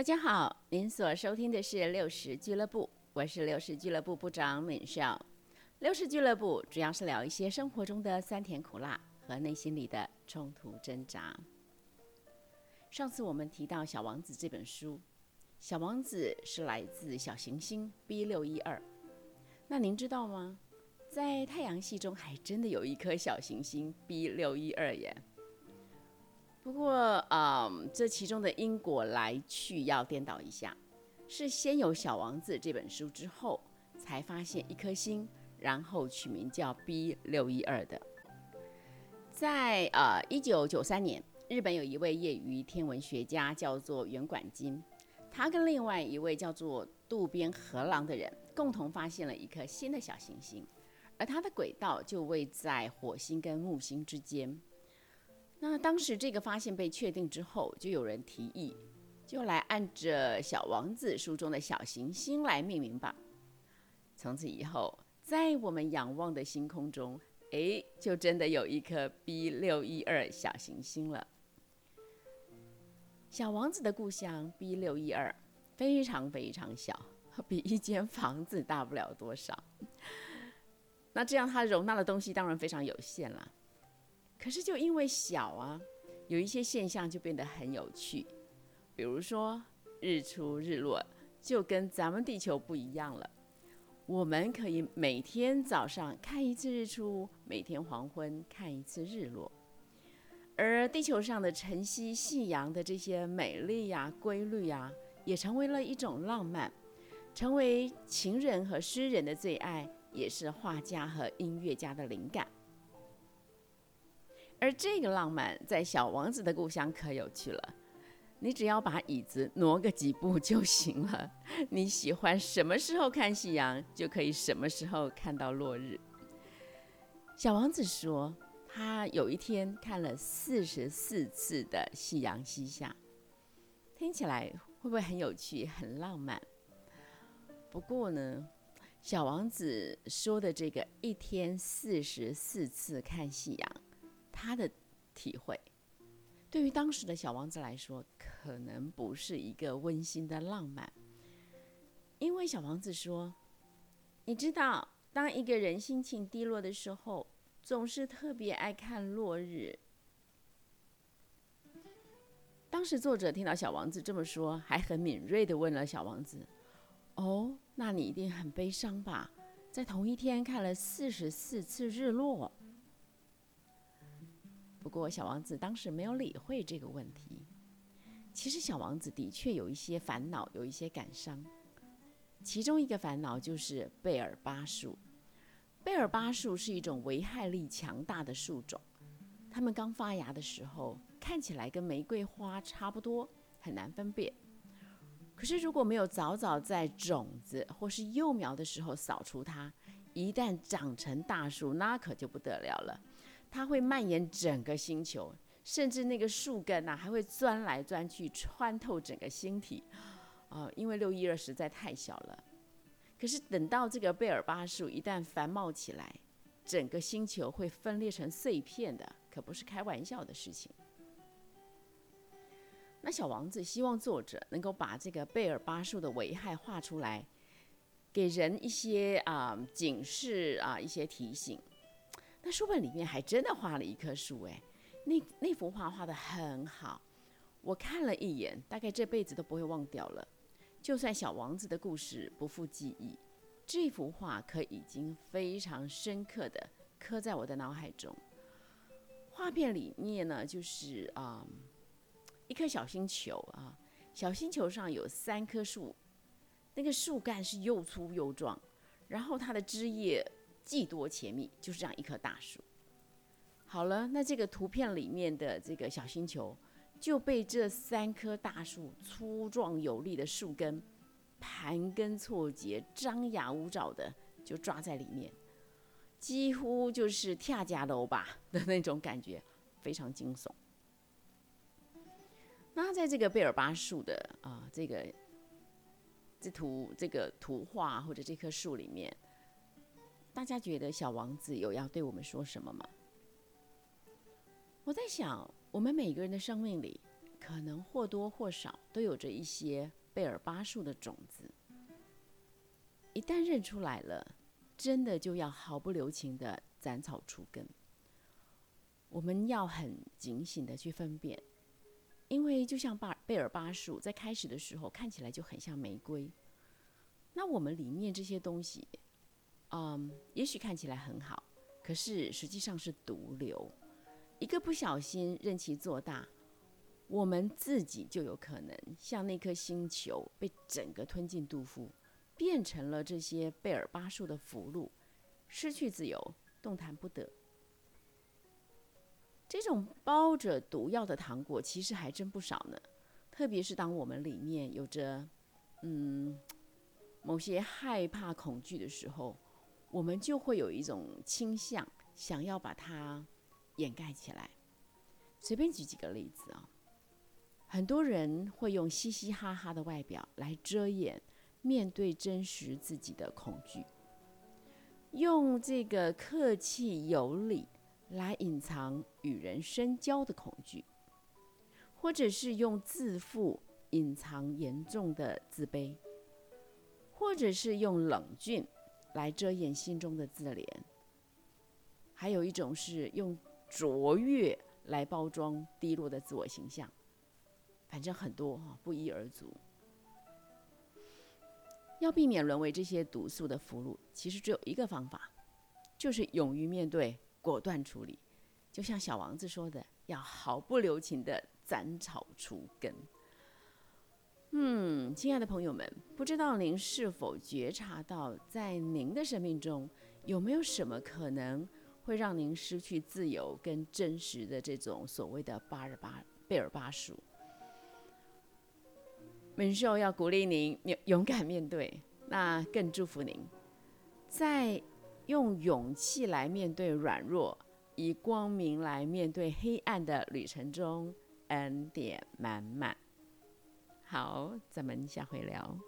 大家好，您所收听的是六十俱乐部，我是六十俱乐部部长敏少。六十俱乐部主要是聊一些生活中的酸甜苦辣和内心里的冲突挣扎。上次我们提到《小王子》这本书，《小王子》是来自小行星 B 六一二。那您知道吗？在太阳系中还真的有一颗小行星 B 六一二耶。不过，嗯，这其中的因果来去要颠倒一下，是先有《小王子》这本书之后，才发现一颗星，然后取名叫 B 六一二的。在呃一九九三年，日本有一位业余天文学家叫做原管金，他跟另外一位叫做渡边和郎的人共同发现了一颗新的小行星，而它的轨道就位在火星跟木星之间。那当时这个发现被确定之后，就有人提议，就来按着《小王子》书中的小行星来命名吧。从此以后，在我们仰望的星空中，哎，就真的有一颗 B 六一二小行星了。小王子的故乡 B 六一二非常非常小，比一间房子大不了多少。那这样它容纳的东西当然非常有限了。可是就因为小啊，有一些现象就变得很有趣，比如说日出日落就跟咱们地球不一样了。我们可以每天早上看一次日出，每天黄昏看一次日落，而地球上的晨曦、夕阳的这些美丽呀、规律呀，也成为了一种浪漫，成为情人和诗人的最爱，也是画家和音乐家的灵感。而这个浪漫在小王子的故乡可有趣了，你只要把椅子挪个几步就行了。你喜欢什么时候看夕阳，就可以什么时候看到落日。小王子说，他有一天看了四十四次的夕阳西下，听起来会不会很有趣、很浪漫？不过呢，小王子说的这个一天四十四次看夕阳。他的体会，对于当时的小王子来说，可能不是一个温馨的浪漫。因为小王子说：“你知道，当一个人心情低落的时候，总是特别爱看落日。”当时作者听到小王子这么说，还很敏锐的问了小王子：“哦，那你一定很悲伤吧？在同一天看了四十四次日落。”不过，小王子当时没有理会这个问题。其实，小王子的确有一些烦恼，有一些感伤。其中一个烦恼就是贝尔巴树。贝尔巴树是一种危害力强大的树种，它们刚发芽的时候看起来跟玫瑰花差不多，很难分辨。可是，如果没有早早在种子或是幼苗的时候扫除它，一旦长成大树，那可就不得了了。它会蔓延整个星球，甚至那个树根呐还会钻来钻去，穿透整个星体。啊，因为六一二实在太小了。可是等到这个贝尔巴树一旦繁茂起来，整个星球会分裂成碎片的，可不是开玩笑的事情。那小王子希望作者能够把这个贝尔巴树的危害画出来，给人一些啊警示啊一些提醒。那书本里面还真的画了一棵树，哎，那那幅画画的很好，我看了一眼，大概这辈子都不会忘掉了。就算小王子的故事不复记忆，这幅画可已经非常深刻的刻在我的脑海中。画片里面呢，就是啊，一颗小星球啊，小星球上有三棵树，那个树干是又粗又壮，然后它的枝叶。既多且密，就是这样一棵大树。好了，那这个图片里面的这个小星球就被这三棵大树粗壮有力的树根盘根错节、张牙舞爪的就抓在里面，几乎就是跳家楼吧的那种感觉，非常惊悚。那在这个贝尔巴树的啊这个这图这个图画或者这棵树里面。大家觉得小王子有要对我们说什么吗？我在想，我们每个人的生命里可能或多或少都有着一些贝尔巴树的种子。一旦认出来了，真的就要毫不留情的斩草除根。我们要很警醒的去分辨，因为就像巴贝尔巴树在开始的时候看起来就很像玫瑰，那我们里面这些东西，嗯，也许看起来很好，可是实际上是毒瘤。一个不小心任其做大，我们自己就有可能像那颗星球被整个吞进肚腹，变成了这些贝尔巴树的俘虏，失去自由，动弹不得。这种包着毒药的糖果其实还真不少呢，特别是当我们里面有着嗯某些害怕、恐惧的时候，我们就会有一种倾向，想要把它。掩盖起来。随便举几个例子啊，很多人会用嘻嘻哈哈的外表来遮掩面对真实自己的恐惧，用这个客气有礼来隐藏与人深交的恐惧，或者是用自负隐藏严重的自卑，或者是用冷峻来遮掩心中的自怜，还有一种是用。卓越来包装低落的自我形象，反正很多哈，不一而足。要避免沦为这些毒素的俘虏，其实只有一个方法，就是勇于面对，果断处理。就像小王子说的，要毫不留情的斩草除根。嗯，亲爱的朋友们，不知道您是否觉察到，在您的生命中有没有什么可能？会让您失去自由跟真实的这种所谓的巴尔巴贝尔巴属。门秀要鼓励您勇敢面对，那更祝福您，在用勇气来面对软弱，以光明来面对黑暗的旅程中，恩典满满。好，咱们下回聊。